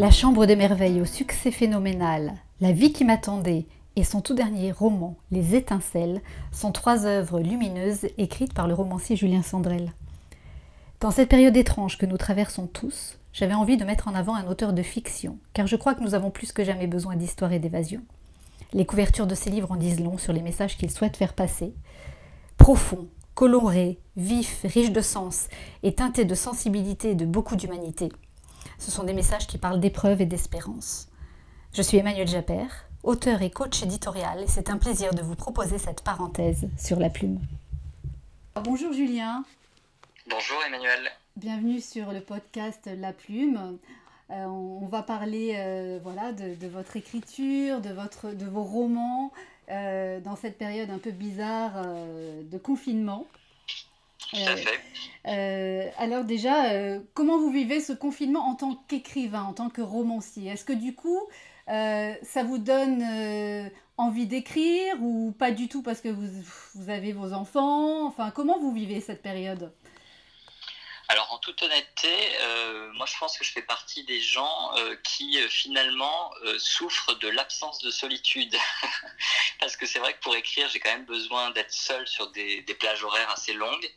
La Chambre des Merveilles au succès phénoménal, La vie qui m'attendait et son tout dernier roman, Les Étincelles, sont trois œuvres lumineuses écrites par le romancier Julien Sandrel. Dans cette période étrange que nous traversons tous, j'avais envie de mettre en avant un auteur de fiction, car je crois que nous avons plus que jamais besoin d'histoire et d'évasion. Les couvertures de ces livres en disent long sur les messages qu'il souhaite faire passer. Profond, coloré, vif, riche de sens et teinté de sensibilité et de beaucoup d'humanité. Ce sont des messages qui parlent d'épreuve et d'espérance. Je suis Emmanuel Japper, auteur et coach éditorial, et c'est un plaisir de vous proposer cette parenthèse sur la plume. Bonjour Julien. Bonjour Emmanuel. Bienvenue sur le podcast La Plume. Euh, on va parler euh, voilà, de, votre écriture, de, votre, de vos romans euh, dans cette période un peu bizarre de confinement. Alors déjà, comment vous vivez ce confinement en tant qu'écrivain, en tant que romancier? Est-ce que du coup, ça vous donne envie d'écrire ou pas du tout parce que vous, vous avez vos enfants? Enfin, comment vous vivez cette période? Alors en toute honnêteté, euh, moi je pense que je fais partie des gens euh, qui euh, finalement souffrent de l'absence de solitude. Parce que c'est vrai que pour écrire, j'ai quand même besoin d'être seul sur des, plages horaires assez longues.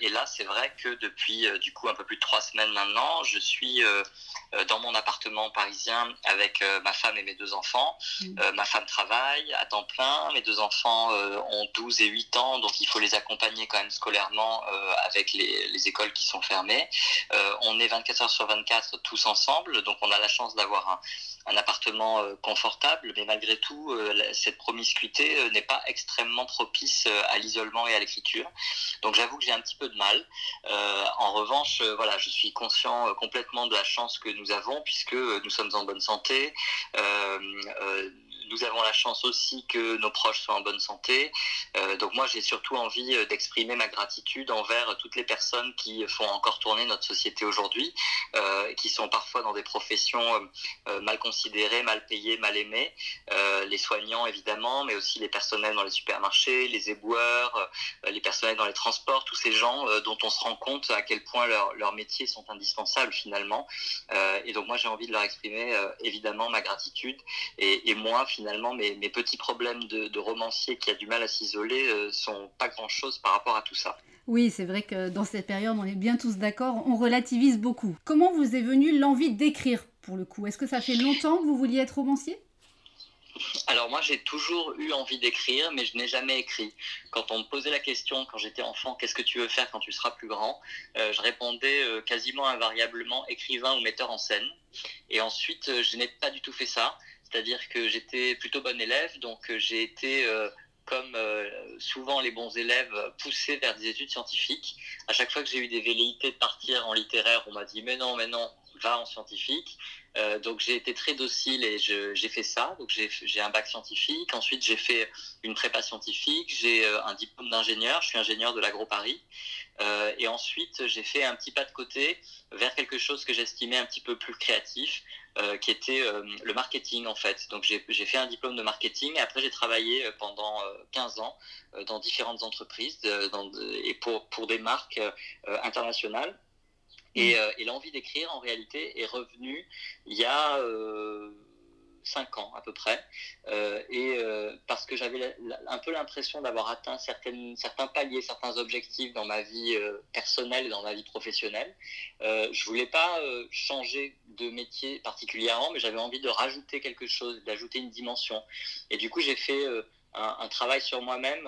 et là, c'est vrai que depuis du coup un peu plus de trois semaines maintenant, je suis dans mon appartement parisien avec ma femme et mes deux enfants. Mmh. ma femme travaille à temps plein, mes deux enfants ont 12 et 8 ans, donc il faut les accompagner quand même scolairement avec les, les écoles qui sont fermés. Euh, on est 24 heures sur 24 tous ensemble, donc on a la chance d'avoir un, appartement euh, confortable, mais malgré tout, euh, cette promiscuité n'est pas extrêmement propice à l'isolement et à l'écriture. Donc j'avoue que j'ai un petit peu de mal. en revanche, voilà, je suis conscient complètement de la chance que nous avons puisque nous sommes en bonne santé nous avons la chance aussi que nos proches soient en bonne santé. Euh, donc moi, j'ai surtout envie euh, d'exprimer ma gratitude envers toutes les personnes qui font encore tourner notre société aujourd'hui, euh, qui sont parfois dans des professions mal considérées, mal payées, mal aimées. les soignants, évidemment, mais aussi les personnels dans les supermarchés, les éboueurs, les personnels dans les transports, tous ces gens dont on se rend compte à quel point leurs métiers sont indispensables finalement. et donc moi, j'ai envie de leur exprimer évidemment ma gratitude. Et, et moi, finalement, mes, petits problèmes de, romancier qui a du mal à s'isoler euh, sont pas grand-chose par rapport à tout ça. Oui, c'est vrai que dans cette période, on est bien tous d'accord, on relativise beaucoup. Comment vous est venue l'envie d'écrire pour le coup? Est-ce que ça fait longtemps que vous vouliez être romancier? Alors moi j'ai toujours eu envie d'écrire, mais je n'ai jamais écrit. Quand on me posait la question quand j'étais enfant, qu'est-ce que tu veux faire quand tu seras plus grand? Euh, Je répondais euh, quasiment invariablement écrivain ou metteur en scène. Et ensuite je n'ai pas du tout fait ça. C'est-à-dire que j'étais plutôt bon élève, donc euh, j'ai été, euh, comme euh, souvent les bons élèves, poussé vers des études scientifiques. À chaque fois que j'ai eu des velléités de partir en littéraire, on m'a dit mais non, mais non, va en scientifique. donc j'ai été très docile et j'ai fait ça. Donc j'ai un bac scientifique. Ensuite j'ai fait une prépa scientifique. J'ai un diplôme d'ingénieur. Je suis ingénieur de l'agro-Paris. et ensuite j'ai fait un petit pas de côté vers quelque chose que j'estimais un petit peu plus créatif. Euh, qui était euh, le marketing en fait. Donc j'ai fait un diplôme de marketing et après j'ai travaillé euh, pendant 15 ans dans différentes entreprises et pour, pour des marques internationales. Et, mmh. et l'envie d'écrire en réalité est revenue il y a 5 ans à peu près, euh, et euh, parce que j'avais un peu l'impression d'avoir atteint certaines, certains paliers, certains objectifs dans ma vie euh, personnelle et dans ma vie professionnelle. je voulais pas changer de métier particulièrement, mais j'avais envie de rajouter quelque chose, d'ajouter une dimension. Et du coup, j'ai fait un, travail sur moi-même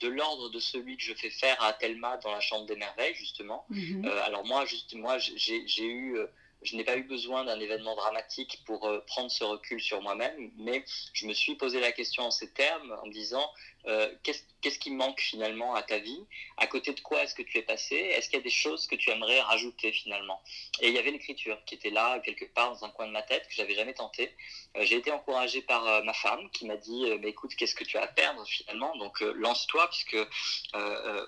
de l'ordre de celui que je fais faire à Thelma dans la Chambre des Merveilles, justement. Mm-hmm. alors moi, juste, moi j'ai eu je n'ai pas eu besoin d'un événement dramatique pour euh, prendre ce recul sur moi-même, mais je me suis posé la question en ces termes, en me disant euh, qu'est-ce qui manque finalement à ta vie? À côté de quoi est-ce que tu es passé? Est-ce qu'il y a des choses que tu aimerais rajouter finalement? Et il y avait l'écriture qui était là, quelque part, dans un coin de ma tête, que j'avais jamais tenté. Euh, j'ai été encouragé par ma femme qui m'a dit mais écoute, qu'est-ce que tu as à perdre finalement? Donc lance-toi, puisque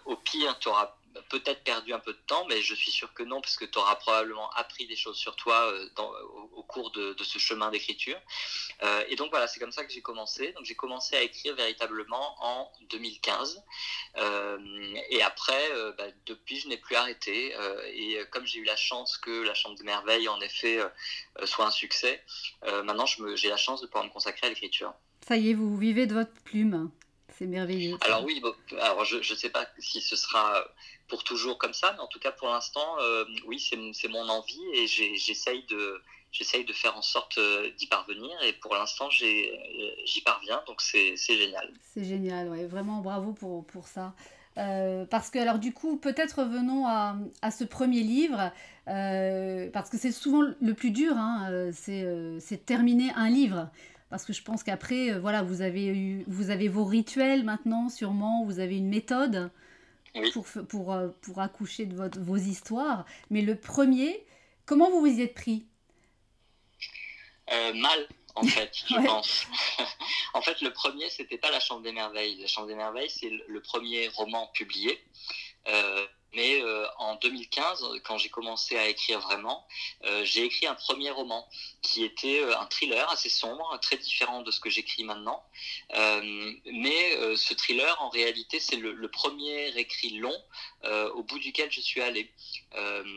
au pire, tu auras peut-être perdu un peu de temps, mais je suis sûr que non, parce que tu auras probablement appris des choses sur toi euh, au, cours de, ce chemin d'écriture. Euh, et donc voilà, c'est comme ça que j'ai commencé. Donc j'ai commencé à écrire véritablement en 2015. et après, bah, depuis, je n'ai plus arrêté. et comme j'ai eu la chance que la Chambre des Merveilles, en effet, soit un succès, maintenant, j'ai la chance de pouvoir me consacrer à l'écriture. Ça y est, vous vivez de votre plume. C'est merveilleux. Alors oui, alors je ne sais pas si ce sera pour toujours comme ça, mais en tout cas pour l'instant, oui, c'est mon envie et j'essaye de j'essaye de faire en sorte euh, d'y parvenir et pour l'instant j'y parviens donc c'est génial. C'est génial, ouais, vraiment bravo pour, pour ça. Euh, parce que alors du coup peut-être revenons à, à, ce premier livre euh, parce que c'est souvent le plus dur, hein, c'est terminer un livre. Parce que je pense qu'après, voilà, vous avez, eu, vous avez vos rituels maintenant, sûrement, vous avez une méthode pour, pour, pour accoucher de votre, vos histoires. Mais le premier, comment vous vous y êtes pris? Euh, mal, en fait, je pense. en fait, le premier, c'était pas La Chambre des Merveilles. La Chambre des Merveilles, c'est le premier roman publié. Mais euh, en 2015, quand j'ai commencé à écrire vraiment, euh, j'ai écrit un premier roman qui était euh, un thriller assez sombre, très différent de ce que j'écris maintenant. mais ce thriller, en réalité, c'est le, premier écrit long au bout duquel je suis allé.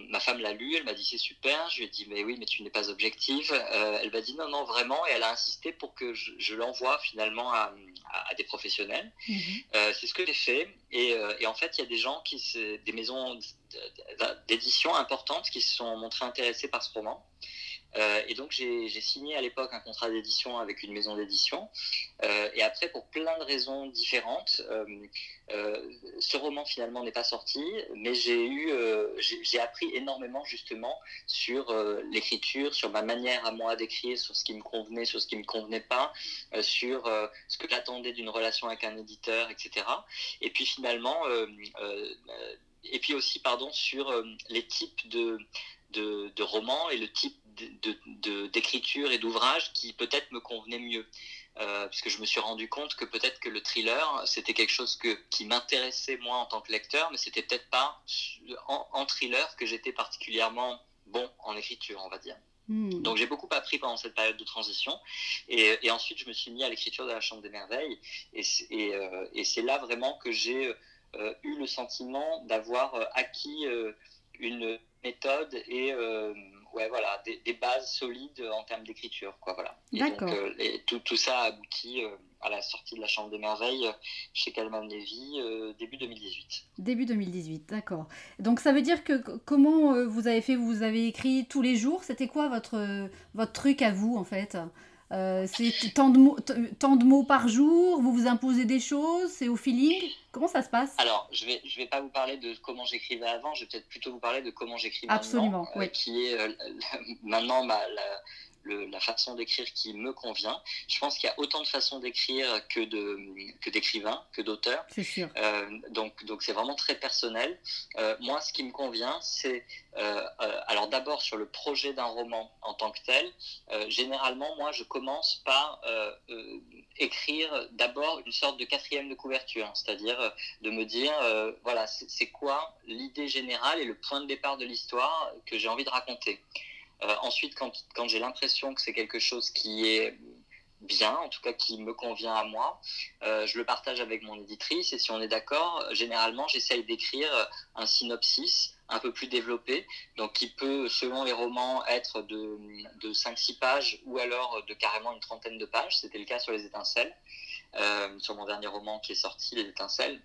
ma femme l'a lu, elle m'a dit c'est super. Je lui ai dit mais oui, mais tu n'es pas objective. elle m'a dit non, non, vraiment. Et elle a insisté pour que je, l'envoie finalement à, des professionnels. Mhm. c'est ce que j'ai fait. Et, et, en fait, il y a des gens qui, des maisons d'édition importantes qui se sont montrées intéressées par ce roman. Euh, et donc j'ai signé à l'époque un contrat d'édition avec une maison d'édition. Euh, et après, pour plein de raisons différentes, euh, ce roman finalement n'est pas sorti, mais j'ai eu, appris énormément justement sur l'écriture, sur ma manière à moi d'écrire, sur ce qui me convenait, sur ce qui me convenait pas, sur ce que j'attendais d'une relation avec un éditeur, etc. Et puis finalement et puis aussi pardon sur les types de, de, romans et le type d'écriture de, et d'ouvrage qui peut-être me convenait mieux. Euh, puisque je me suis rendu compte que peut-être que le thriller, c'était quelque chose que, qui m'intéressait moi en tant que lecteur, mais c'était peut-être pas en, thriller que j'étais particulièrement bon en écriture, on va dire. Hmm. Donc j'ai beaucoup appris pendant cette période de transition. Et, ensuite, je me suis mis à l'écriture de la Chambre des Merveilles. Et, et, euh, et c'est là vraiment que j'ai euh, eu le sentiment d'avoir euh, acquis une méthode et ouais, voilà, des, bases solides en termes d'écriture. Quoi, voilà. D'accord. tout, tout, ça a abouti à la sortie de la Chambre des Merveilles chez Calman Levy début 2018. Début 2018, d'accord. Donc ça veut dire que comment vous avez fait Vous avez écrit tous les jours? C'était quoi votre, votre truc à vous en fait? Euh, c'est tant de, mots, tant de mots par jour Vous vous imposez des choses C'est au feeling Comment ça se passe? Alors, je ne vais, je vais pas vous parler de comment j'écrivais avant, je vais peut-être plutôt vous parler de comment j'écris maintenant. Absolument, euh, Qui est euh, maintenant ma, la, la façon d'écrire qui me convient. Je pense qu'il y a autant de façons d'écrire que de que d'écrivains, que d'auteurs. C'est sûr. Euh, donc donc c'est vraiment très personnel. Euh, moi, ce qui me convient, c'est euh, alors d'abord sur le projet d'un roman en tant que tel. généralement, moi, je commence par écrire d'abord une sorte de quatrième de couverture, c'est-à-dire de me dire voilà c'est quoi l'idée générale et le point de départ de l'histoire que j'ai envie de raconter. Euh, ensuite, quand, j'ai l'impression que c'est quelque chose qui est bien, en tout cas qui me convient à moi, euh, je le partage avec mon éditrice et si on est d'accord, généralement j'essaye d'écrire un synopsis un peu plus développé, donc qui peut, selon les romans, être de, de 5-6 pages ou alors de carrément une trentaine de pages. C'était le cas sur Les Étincelles, euh, sur mon dernier roman qui est sorti, Les Étincelles.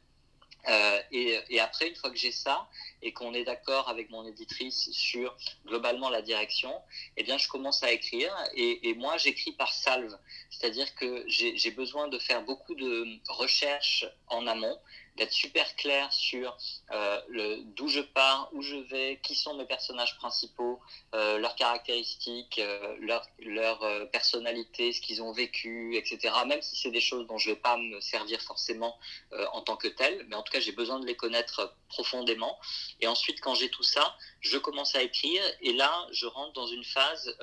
Euh, et, après, une fois que j'ai ça et qu'on est d'accord avec mon éditrice sur globalement la direction, eh bien, je commence à écrire. Et, et moi, j'écris par salve, c'est-à-dire que j'ai besoin de faire beaucoup de recherches en amont d'être super clair sur euh, d'où je pars, où je vais, qui sont mes personnages principaux, euh, leurs caractéristiques, euh, leur, leur personnalité, ce qu'ils ont vécu, etc. Même si c'est des choses dont je ne vais pas me servir forcément en tant que tel, mais en tout cas j'ai besoin de les connaître profondément. Et ensuite, quand j'ai tout ça, je commence à écrire et là, je rentre dans une phase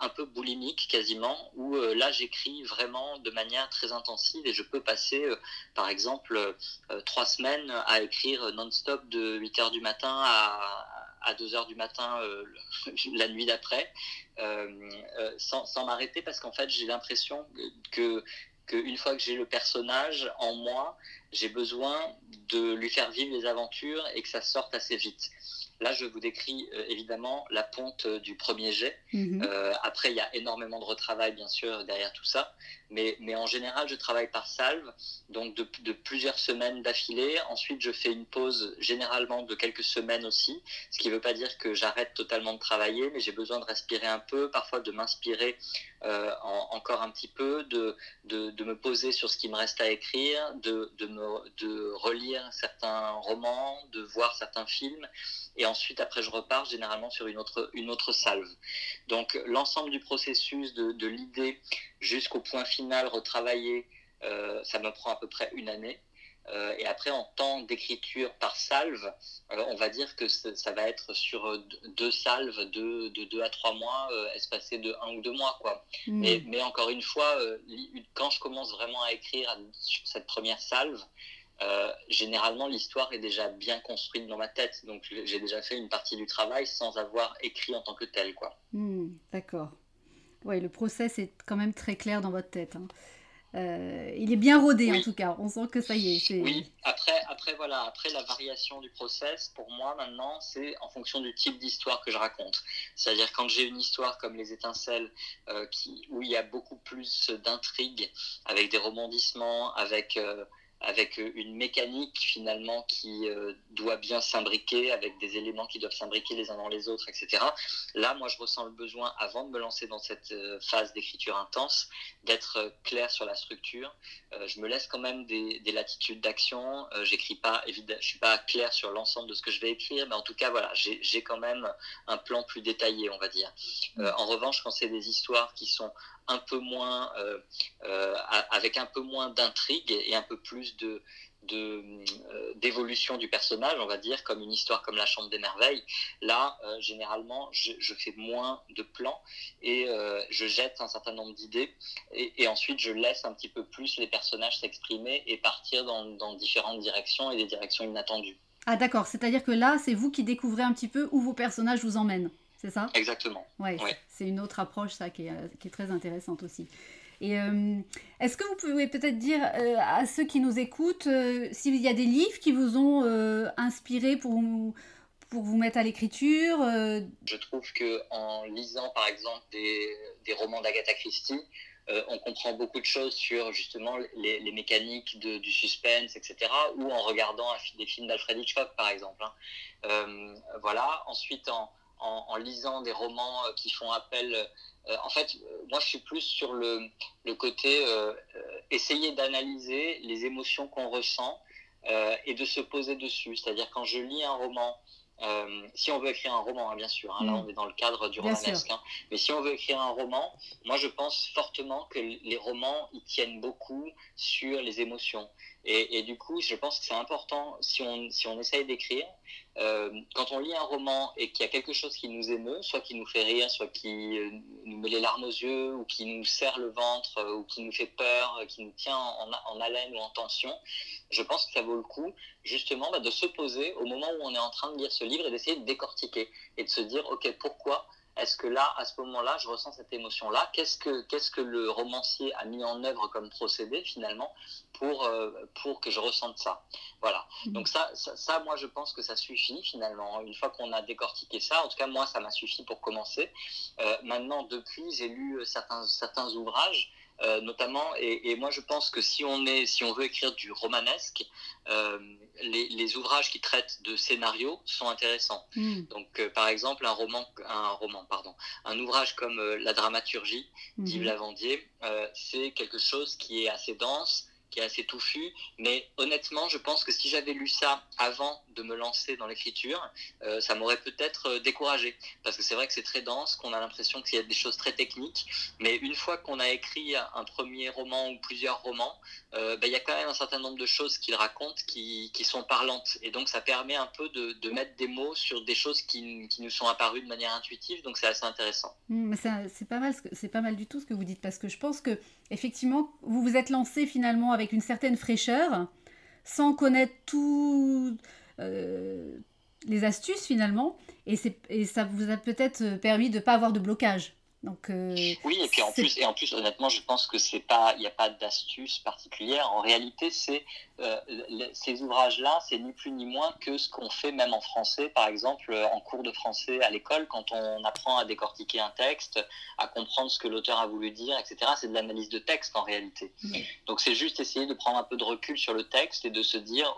un peu boulimique quasiment, où euh, là j'écris vraiment de manière très intensive et je peux passer euh, par exemple trois semaines à écrire non-stop de 8 heures du matin à, à 2 heures du matin la nuit d'après, sans, sans m'arrêter parce qu'en fait j'ai l'impression que qu'une fois que j'ai le personnage en moi, j'ai besoin de lui faire vivre les aventures et que ça sorte assez vite. Là, je vous décris euh, évidemment la ponte euh, du premier jet. Mhm. Euh, après, il y a énormément de retravail, bien sûr, derrière tout ça. Mais, en général, je travaille par salve, donc de, plusieurs semaines d'affilée. Ensuite, je fais une pause généralement de quelques semaines aussi, ce qui ne veut pas dire que j'arrête totalement de travailler, mais j'ai besoin de respirer un peu, parfois de m'inspirer encore un petit peu, de, de, de, me poser sur ce qui me reste à écrire, de, de, me, de relire certains romans, de voir certains films. Et ensuite, après, je repars généralement sur une autre, une autre salve. Donc, l'ensemble du processus de, de l'idée jusqu'au point final retravaillé, euh, ça me prend à peu près une année. Euh, et après, en temps d'écriture par salve, euh, on va dire que ça va être sur deux salves de, de deux à trois mois, espacés de un ou deux mois. Quoi. Hmm. Mais, mais, encore une fois, quand je commence vraiment à écrire sur cette première salve, généralement l'histoire est déjà bien construite dans ma tête, donc j'ai déjà fait une partie du travail sans avoir écrit en tant que tel, quoi. Hmm, d'accord. Oui, le process est quand même très clair dans votre tête. Hein. Euh, il est bien rodé en tout cas. On sent que ça y est. Oui. Après, après voilà, après la variation du process, pour moi maintenant, c'est en fonction du type d'histoire que je raconte. C'est-à-dire quand j'ai une histoire comme les étincelles, euh, qui, où il y a beaucoup plus d'intrigues, avec des rebondissements, avec avec euh, une mécanique finalement qui euh, doit bien s'imbriquer, avec des éléments qui doivent s'imbriquer les uns dans les autres, etc. Là, moi, je ressens le besoin, avant de me lancer dans cette euh, phase d'écriture intense, d'être clair sur la structure. je me laisse quand même des, latitudes d'action. J'écris pas, évidemment, je suis pas clair sur l'ensemble de ce que je vais écrire, mais en tout cas, voilà, j'ai quand même un plan plus détaillé, on va dire. en revanche, quand c'est des histoires qui sont un peu moins, euh, euh, avec un peu moins d'intrigue et un peu plus de, euh, d'évolution du personnage, on va dire, comme une histoire comme La Chambre des Merveilles. Là, généralement, je, fais moins de plans et je jette un certain nombre d'idées et, ensuite je laisse un petit peu plus les personnages s'exprimer et partir dans, dans, différentes directions et des directions inattendues. Ah d'accord, c'est-à-dire que là, c'est vous qui découvrez un petit peu où vos personnages vous emmènent c'est ça? Exactement. Ouais, c'est une autre approche, ça, qui est, euh, qui est très intéressante aussi. Et euh, est-ce que vous pouvez peut-être dire euh, à ceux qui nous écoutent s'il y a des livres qui vous ont inspiré pour, pour vous mettre à l'écriture Je trouve que en lisant par exemple des, des romans d'Agatha Christie, on comprend beaucoup de choses sur justement les, les mécaniques de, du suspense, etc. Ou en regardant des films d'Alfred Hitchcock par exemple. Hein. voilà. Ensuite en en, lisant des romans euh, qui font appel. Euh, en fait, euh, moi, je suis plus sur le, le côté essayer d'analyser les émotions qu'on ressent et de se poser dessus. C'est-à-dire quand je lis un roman, si on veut écrire un roman, hein, bien sûr, hein, là mm. on est dans le cadre du romanesque, hein, mais si on veut écrire un roman, moi je pense fortement que les romans, ils tiennent beaucoup sur les émotions. Et, du coup, je pense que c'est important, si on, si on essaye d'écrire, euh, quand on lit un roman et qu'il y a quelque chose qui nous émeut, soit qui nous fait rire, soit qui euh, nous met les larmes aux yeux, ou qui nous serre le ventre, euh, ou qui nous fait peur, qui nous tient en, haleine ou en tension, je pense que ça vaut le coup justement bah, de se poser au moment où on est en train de lire ce livre et d'essayer de décortiquer et de se dire, ok, pourquoi est-ce que là, à ce moment-là, je ressens cette émotion-là Qu'est-ce que, qu'est-ce que le romancier a mis en œuvre comme procédé finalement pour, euh, pour que je ressente ça Voilà. Mhm. Donc ça, ça, moi, je pense que ça suffit finalement. Une fois qu'on a décortiqué ça, en tout cas, moi, ça m'a suffi pour commencer. Euh, maintenant, depuis, j'ai lu certains, certains ouvrages euh, notamment. Et, moi, je pense que si on, est, si on veut écrire du romanesque, euh, les, ouvrages qui traitent de scénarios sont intéressants. Hmm. Donc, euh, par exemple, un roman, un roman, pardon, un ouvrage comme La dramaturgie d'Yves hmm. Lavandier, c'est quelque chose qui est assez dense qui est assez touffu. Mais honnêtement, je pense que si j'avais lu ça avant de me lancer dans l'écriture, euh, ça m'aurait peut-être euh, découragé. Parce que c'est vrai que c'est très dense, qu'on a l'impression qu'il y a des choses très techniques. Mais une fois qu'on a écrit un premier roman ou plusieurs romans, euh, ben, il y a quand même un certain nombre de choses qu'il raconte qui, sont parlantes. Et donc ça permet un peu de, mettre des mots sur des choses qui, nous sont apparues de manière intuitive. Donc c'est assez intéressant. Mmh, c'est pas mal, pas mal du tout ce que vous dites parce que je pense que effectivement vous vous êtes lancé finalement avec une certaine fraîcheur, sans connaître tout euh, les astuces finalement, et, et ça vous a peut-être permis de ne pas avoir de blocage Donc, euh, oui, et puis en plus, et en plus, honnêtement, je pense que c'est pas, il n'y a pas d'astuce particulière. En réalité, c'est euh, ces ouvrages-là, c'est ni plus ni moins que ce qu'on fait même en français, par exemple, en cours de français à l'école, quand on apprend à décortiquer un texte, à comprendre ce que l'auteur a voulu dire, etc. C'est de l'analyse de texte en réalité. Donc, c'est juste essayer de prendre un peu de recul sur le texte et de se dire,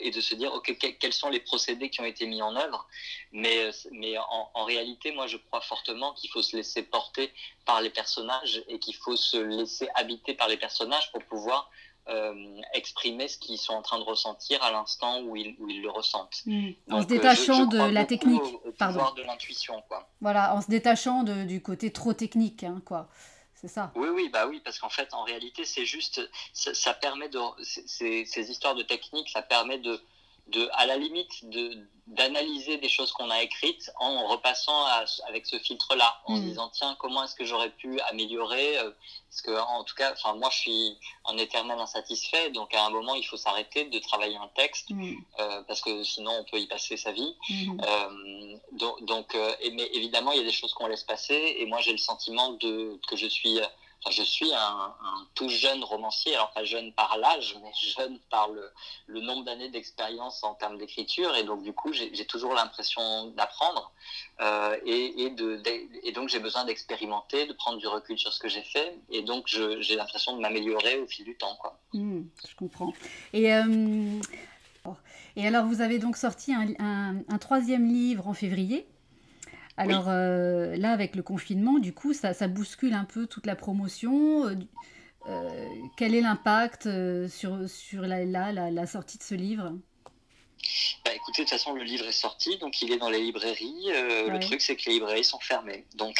et de se dire ok quels sont les procédés qui ont été mis en œuvre mais mais en, réalité moi je crois fortement qu'il faut se laisser porter par les personnages et qu'il faut se laisser habiter par les personnages pour pouvoir euh, exprimer ce qu'ils sont en train de ressentir à l'instant où ils, où ils, le ressentent. Hmm. En se euh, détachant de la technique, au, pouvoir de l'intuition, quoi. Voilà, en se détachant de, du côté trop technique, hein, quoi. Oui, oui, bah oui, parce qu'en fait, en réalité, c'est juste, ça, permet de, ces histoires de technique, ça permet de, de, à la limite, de, d'analyser des choses qu'on a écrites en repassant avec ce filtre-là, en se mm. disant tiens comment est-ce que j'aurais pu améliorer euh, Parce que en tout cas, enfin moi je suis un éternel insatisfait, donc à un moment il faut s'arrêter de travailler un texte mm. euh, parce que sinon on peut y passer sa vie. Mm. Euh, donc, donc mais évidemment il y a des choses qu'on laisse passer et moi j'ai le sentiment de que je suis je suis un, tout jeune romancier, alors pas jeune par l'âge, mais jeune par le, nombre d'années d'expérience en termes d'écriture, et donc du coup j'ai toujours l'impression d'apprendre, euh, et, donc j'ai besoin d'expérimenter, de prendre du recul sur ce que j'ai fait, et donc j'ai l'impression de m'améliorer au fil du temps. Mmh, je comprends. Euh, et alors vous avez donc sorti un troisième livre en février alors euh, là, avec le confinement, du coup, ça, bouscule un peu toute la promotion. Euh, euh, quel est l'impact sur, sur la, la, sortie de ce livre? Bah, écoutez, de toute façon, le livre est sorti, donc il est dans les librairies. Le truc, c'est que les librairies sont fermées. Donc,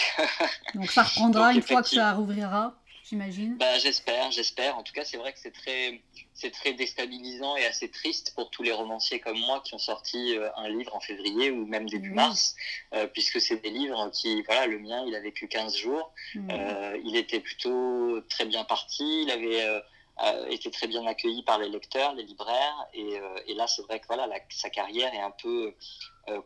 donc ça reprendra une fois que ça rouvrira j'imagine. Bah, J'espère, j'espère. En tout cas, c'est vrai que c'est très, c'est très déstabilisant et assez triste pour tous les romanciers comme moi qui ont sorti euh, un livre en février ou même début mars, euh, puisque c'est des livres qui, voilà, le mien, il a vécu 15 jours. Euh, il était plutôt très bien parti, il avait été très bien accueilli par les lecteurs, les libraires, et, et là, c'est vrai que voilà, sa carrière est un peu euh,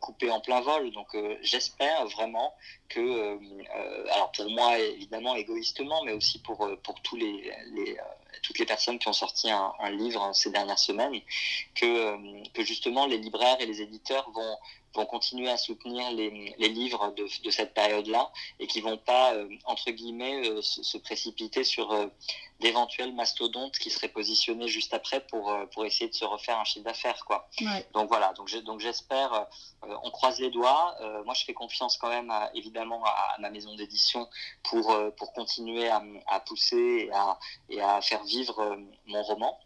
coupé en plein vol. Donc euh, j'espère vraiment que, euh, alors pour moi évidemment égoïstement, mais aussi pour, pour tous les, les toutes les personnes qui ont sorti un, livre ces dernières semaines, que, que justement les libraires et les éditeurs vont, vont continuer à soutenir les, les livres de, de cette période-là et qui vont pas, entre guillemets, se, précipiter sur d'éventuels mastodontes qui seraient positionnés juste après pour, pour essayer de se refaire un chiffre d'affaires. quoi. Donc voilà, donc j'espère euh, on croise les doigts. Euh, moi, je fais confiance quand même, évidemment, à, ma maison d'édition pour, euh, pour continuer à, pousser et à, faire vivre mon roman,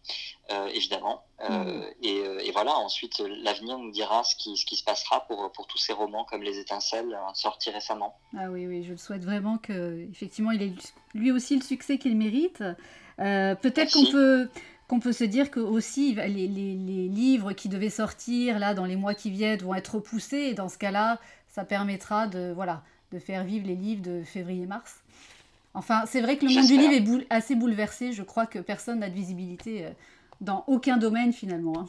évidemment. Mm. Et, voilà, ensuite, l'avenir nous dira ce qui, ce qui se passera pour, pour tous ces romans comme Les Étincelles sortis récemment. Ah oui, oui, je le souhaite vraiment que, effectivement, il ait lui aussi le succès qu'il mérite. Peut-être qu'on peut qu'on peut se dire que aussi les, les, livres qui devaient sortir là dans les mois qui viennent vont être repoussés et dans ce cas-là, ça permettra de voilà de faire vivre les livres de février-mars. Enfin, c'est vrai que le monde du livre est assez bouleversé. Je crois que personne n'a de visibilité euh, dans aucun domaine finalement.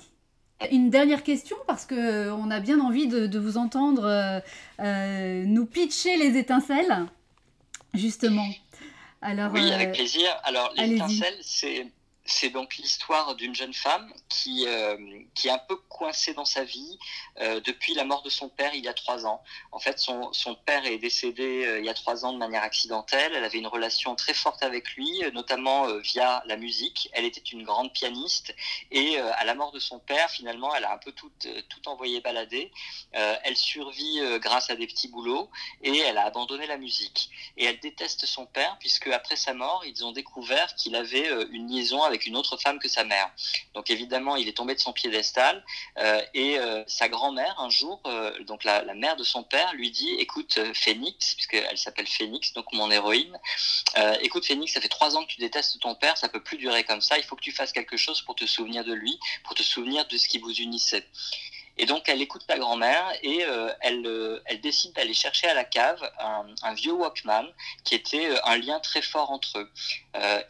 Hein. Une dernière question parce que euh, on a bien envie de, vous entendre euh, nous pitcher les étincelles, justement. Alors, oui, avec plaisir. Alors, les étincelles, c'est c'est donc l'histoire d'une jeune femme qui, euh, qui est un peu coincée dans sa vie euh, depuis la mort de son père il y a trois ans. En fait, son, son père est décédé euh, il y a trois ans de manière accidentelle. Elle avait une relation très forte avec lui, notamment via la musique. Elle était une grande pianiste et à la mort de son père, finalement, elle a un peu tout, tout envoyé balader. elle survit grâce à des petits boulots et elle a abandonné la musique. Et elle déteste son père puisque après sa mort, ils ont découvert qu'il avait une liaison avec avec une autre femme que sa mère. Donc évidemment, il est tombé de son piédestal euh, et euh, sa grand-mère, un jour, euh, donc la, mère de son père, lui dit, écoute Phoenix, puisqu'elle s'appelle Phoenix, donc mon héroïne, écoute Phoenix, ça fait trois ans que tu détestes ton père, ça peut plus durer comme ça, il faut que tu fasses quelque chose pour te souvenir de lui, pour te souvenir de ce qui vous unissait. Et donc, elle écoute la grand-mère et euh, elle, euh, elle décide d'aller chercher à la cave un, vieux Walkman qui était euh, un lien très fort entre eux.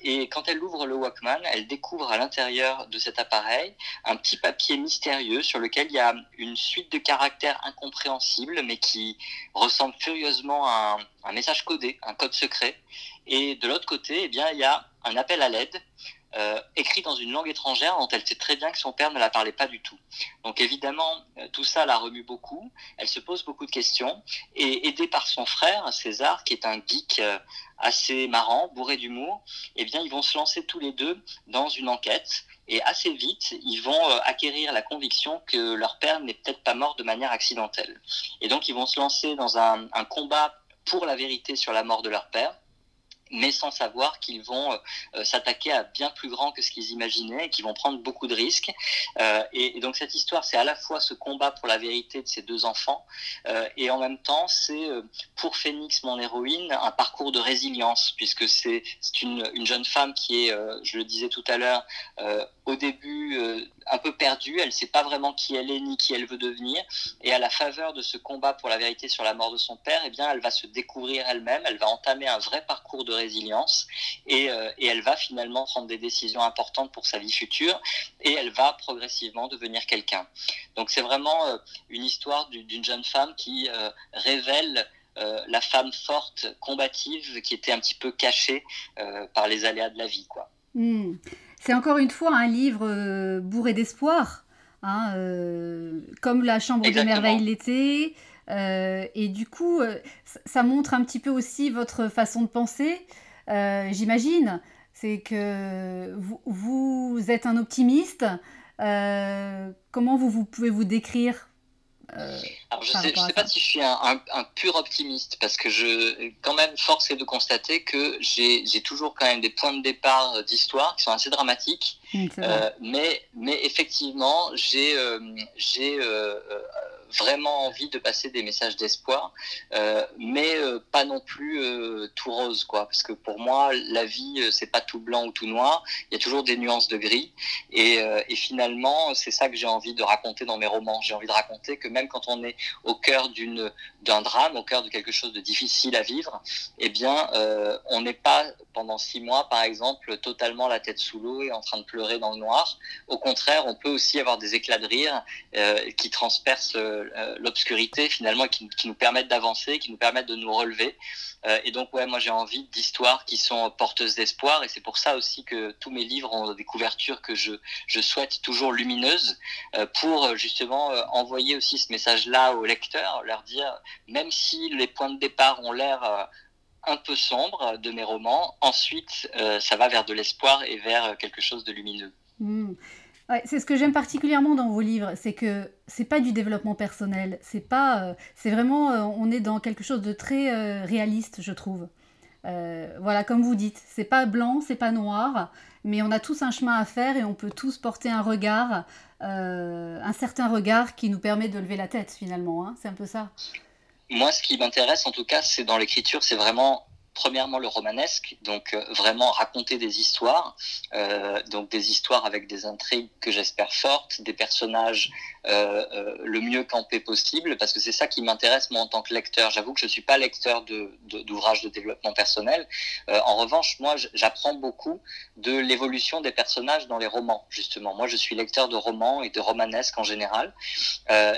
et quand elle ouvre le Walkman, elle découvre à l'intérieur de cet appareil un petit papier mystérieux sur lequel il y a une suite de caractères incompréhensibles, mais qui ressemble furieusement à un, message codé, un code secret. Et de l'autre côté, eh il y a un appel à l'aide euh, écrit dans une langue étrangère dont elle sait très bien que son père ne la parlait pas du tout. Donc évidemment, euh, tout ça la remue beaucoup, elle se pose beaucoup de questions, et aidée par son frère, César, qui est un geek euh, assez marrant, bourré d'humour, eh bien ils vont se lancer tous les deux dans une enquête, et assez vite, ils vont acquérir la conviction que leur père n'est peut-être pas mort de manière accidentelle. Et donc ils vont se lancer dans un, un combat pour la vérité sur la mort de leur père mais sans savoir qu'ils vont euh, euh, s'attaquer à bien plus grand que ce qu'ils imaginaient et qu'ils vont prendre beaucoup de risques. Euh, et, donc cette histoire, c'est à la fois ce combat pour la vérité de ces deux enfants, et en même temps, c'est pour Phoenix, mon héroïne, un parcours de résilience, puisque c'est une, une, jeune femme qui est, je le disais tout à l'heure, au début elle ne sait pas vraiment qui elle est ni qui elle veut devenir, et à la faveur de ce combat pour la vérité sur la mort de son père, eh bien, elle va se découvrir elle-même, elle va entamer un vrai parcours de résilience, et, euh, elle va finalement prendre des décisions importantes pour sa vie future, et elle va progressivement devenir quelqu'un. Donc c'est vraiment euh, une histoire d'une jeune femme qui euh, révèle la femme forte, combative, qui était un petit peu cachée par les aléas de la vie, quoi. Hmm. C'est encore une fois un livre euh, bourré d'espoir, hein, euh, comme La Chambre de Merveille l'était. Euh, et du coup, ça montre un petit peu aussi votre façon de penser, j'imagine. C'est que vous, vous, êtes un optimiste. comment vous, vous pouvez vous décrire? Euh, Alors, je ne sais, pas si je suis un, pur optimiste parce que je, quand même, force est de constater que j'ai toujours quand même des points de départ d'histoire qui sont assez dramatiques. Mmh, euh, mais, mais effectivement, j'ai euh, j'ai vraiment envie de passer des messages d'espoir, euh, mais euh, pas non plus euh, tout rose, quoi. Parce que pour moi, la vie, c'est pas tout blanc ou tout noir. Il y a toujours des nuances de gris. Et, finalement, c'est ça que j'ai envie de raconter dans mes romans. J'ai envie de raconter que même quand on est au cœur d'une d'un drame, au cœur de quelque chose de difficile à vivre, eh bien, on n'est pas pendant six mois, par exemple, totalement la tête sous l'eau et en train de pleurer dans le noir. Au contraire, on peut aussi avoir des éclats de rire qui transpercent l'obscurité finalement qui, nous permettent d'avancer, qui nous permettent de nous relever. Euh, et donc ouais, moi j'ai envie d'histoires qui sont porteuses d'espoir et c'est pour ça aussi que tous mes livres ont des couvertures que je, je souhaite toujours lumineuses euh, pour justement envoyer aussi ce message-là aux lecteurs, leur dire même si les points de départ ont l'air un peu sombre de mes romans. Ensuite, ça va vers de l'espoir et vers quelque chose de lumineux. Mmh c'est ce que j'aime particulièrement dans vos livres, c'est que c'est pas du développement personnel, c'est pas, euh, c'est vraiment, euh, on est dans quelque chose de très euh, réaliste, je trouve. voilà, comme vous dites, c'est pas blanc, c'est pas noir, mais on a tous un chemin à faire et on peut tous porter un regard, un certain regard qui nous permet de lever la tête finalement. Hein. c'est un peu ça. Moi, ce qui m'intéresse en tout cas, c'est dans l'écriture, c'est vraiment premièrement le romanesque, donc euh, vraiment raconter des histoires, euh, donc des histoires avec des intrigues que j'espère fortes, des personnages euh, le mieux campés possible, parce que c'est ça qui m'intéresse moi en tant que lecteur. J'avoue que je suis pas lecteur d'ouvrages de, de, développement personnel. en revanche, moi, j'apprends beaucoup de l'évolution des personnages dans les romans, justement. Moi, je suis lecteur de romans et de romanesques en général,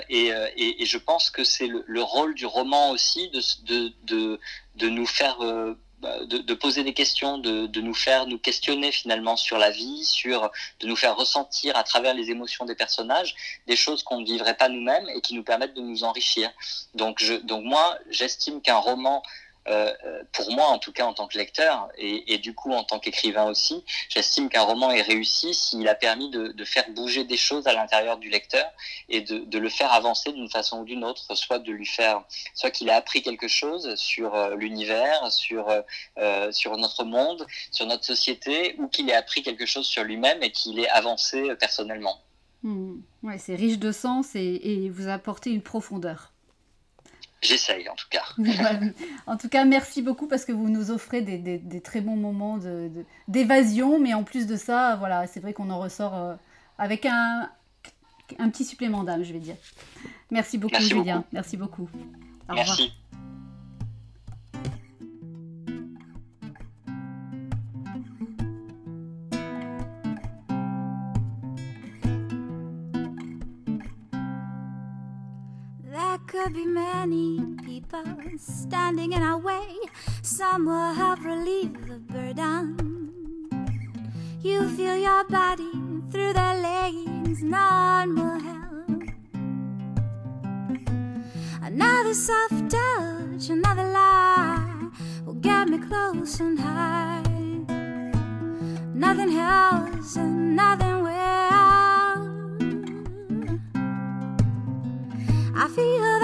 et, et, je pense que c'est le, le, rôle du roman aussi de, de, de de nous faire euh, bah, poser des questions, de, nous faire nous questionner finalement sur la vie, de nous faire ressentir à travers les émotions des personnages des choses qu'on ne vivrait pas nous-mêmes et qui nous permettent de nous enrichir. Donc, je, donc moi, j'estime qu'un roman euh, pour moi en tout cas en tant que lecteur et, du coup en tant qu'écrivain aussi, j'estime qu'un roman est réussi s'il a permis de, faire bouger des choses à l'intérieur du lecteur et de, le faire avancer d'une façon ou d'une autre, soit de lui faire, soit qu'il a appris quelque chose sur euh, l'univers, sur euh, sur notre monde, sur notre société, ou qu'il ait appris quelque chose sur lui-même et qu'il ait avancé personnellement. Mmh. Ouais, c'est riche de sens et, et vous apportez une profondeur. J'essaye en tout cas. en tout cas, merci beaucoup parce que vous nous offrez des, des, très bons moments d'évasion, de, mais en plus de ça, voilà, c'est vrai qu'on en ressort euh, avec un un petit supplément d'âme, je vais dire. Merci beaucoup, Julien. Merci beaucoup. Au Merci. Could be many people standing in our way. Some will help relieve the burden. You feel your body through their leggings, none will help. Another soft touch, another lie will get me close and high. Nothing helps and nothing will. I feel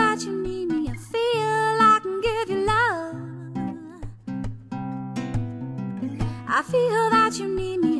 I feel that you need me.